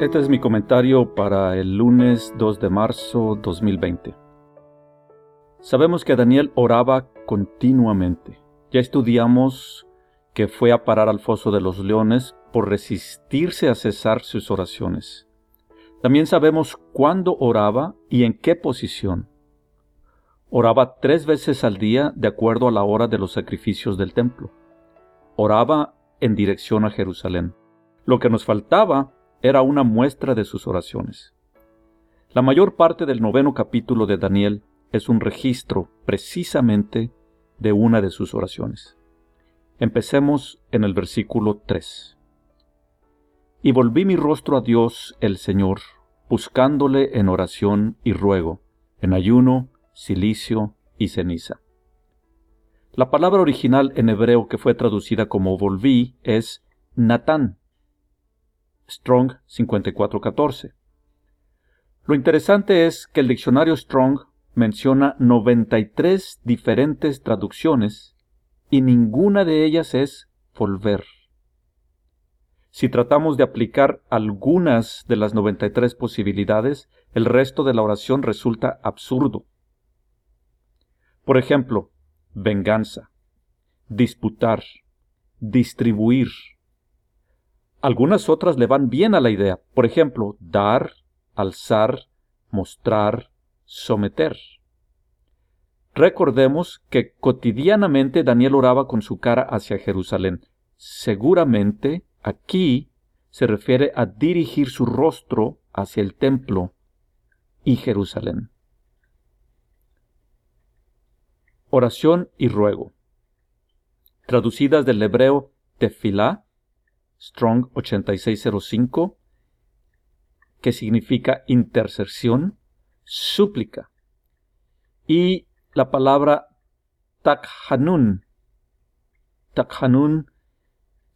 Este es mi comentario para el lunes 2 de marzo 2020. Sabemos que Daniel oraba continuamente. Ya estudiamos que fue a parar al foso de los leones por resistirse a cesar sus oraciones. También sabemos cuándo oraba y en qué posición. Oraba tres veces al día de acuerdo a la hora de los sacrificios del templo. Oraba en dirección a Jerusalén. Lo que nos faltaba era una muestra de sus oraciones. La mayor parte del noveno capítulo de Daniel es un registro precisamente de una de sus oraciones. Empecemos en el versículo 3. Y volví mi rostro a Dios el Señor, buscándole en oración y ruego, en ayuno, silicio y ceniza. La palabra original en hebreo que fue traducida como volví es Natán. Strong 5414. Lo interesante es que el diccionario Strong menciona 93 diferentes traducciones y ninguna de ellas es volver. Si tratamos de aplicar algunas de las 93 posibilidades, el resto de la oración resulta absurdo. Por ejemplo, venganza, disputar, distribuir. Algunas otras le van bien a la idea, por ejemplo, dar, alzar, mostrar, someter. Recordemos que cotidianamente Daniel oraba con su cara hacia Jerusalén. Seguramente aquí se refiere a dirigir su rostro hacia el templo y Jerusalén. Oración y ruego. Traducidas del hebreo tefilá, Strong 8605, que significa intercesión, súplica. Y la palabra takhanun, takhanun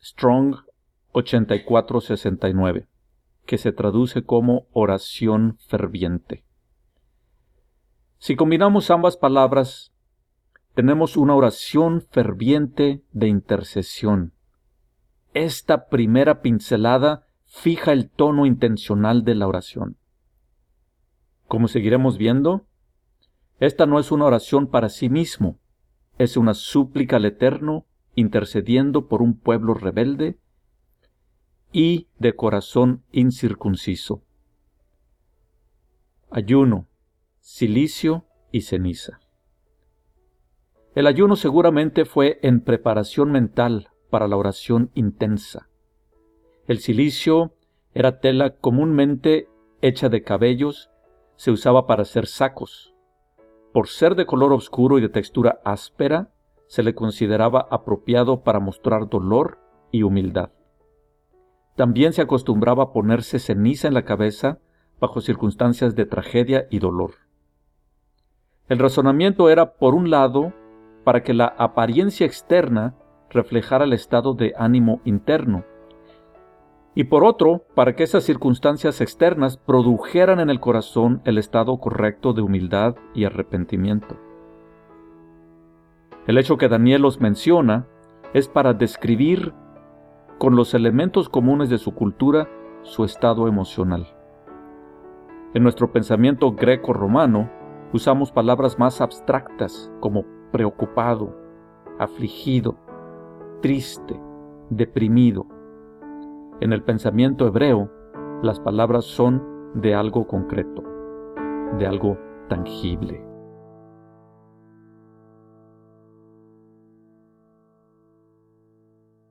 Strong 8469, que se traduce como oración ferviente. Si combinamos ambas palabras, tenemos una oración ferviente de intercesión. Esta primera pincelada fija el tono intencional de la oración. Como seguiremos viendo, esta no es una oración para sí mismo, es una súplica al Eterno intercediendo por un pueblo rebelde y de corazón incircunciso. Ayuno, silicio y ceniza. El ayuno seguramente fue en preparación mental para la oración intensa. El silicio era tela comúnmente hecha de cabellos, se usaba para hacer sacos. Por ser de color oscuro y de textura áspera, se le consideraba apropiado para mostrar dolor y humildad. También se acostumbraba a ponerse ceniza en la cabeza bajo circunstancias de tragedia y dolor. El razonamiento era, por un lado, para que la apariencia externa reflejara el estado de ánimo interno, y por otro, para que esas circunstancias externas produjeran en el corazón el estado correcto de humildad y arrepentimiento. El hecho que Daniel los menciona es para describir con los elementos comunes de su cultura su estado emocional. En nuestro pensamiento greco-romano usamos palabras más abstractas como preocupado, afligido, triste, deprimido. En el pensamiento hebreo, las palabras son de algo concreto, de algo tangible.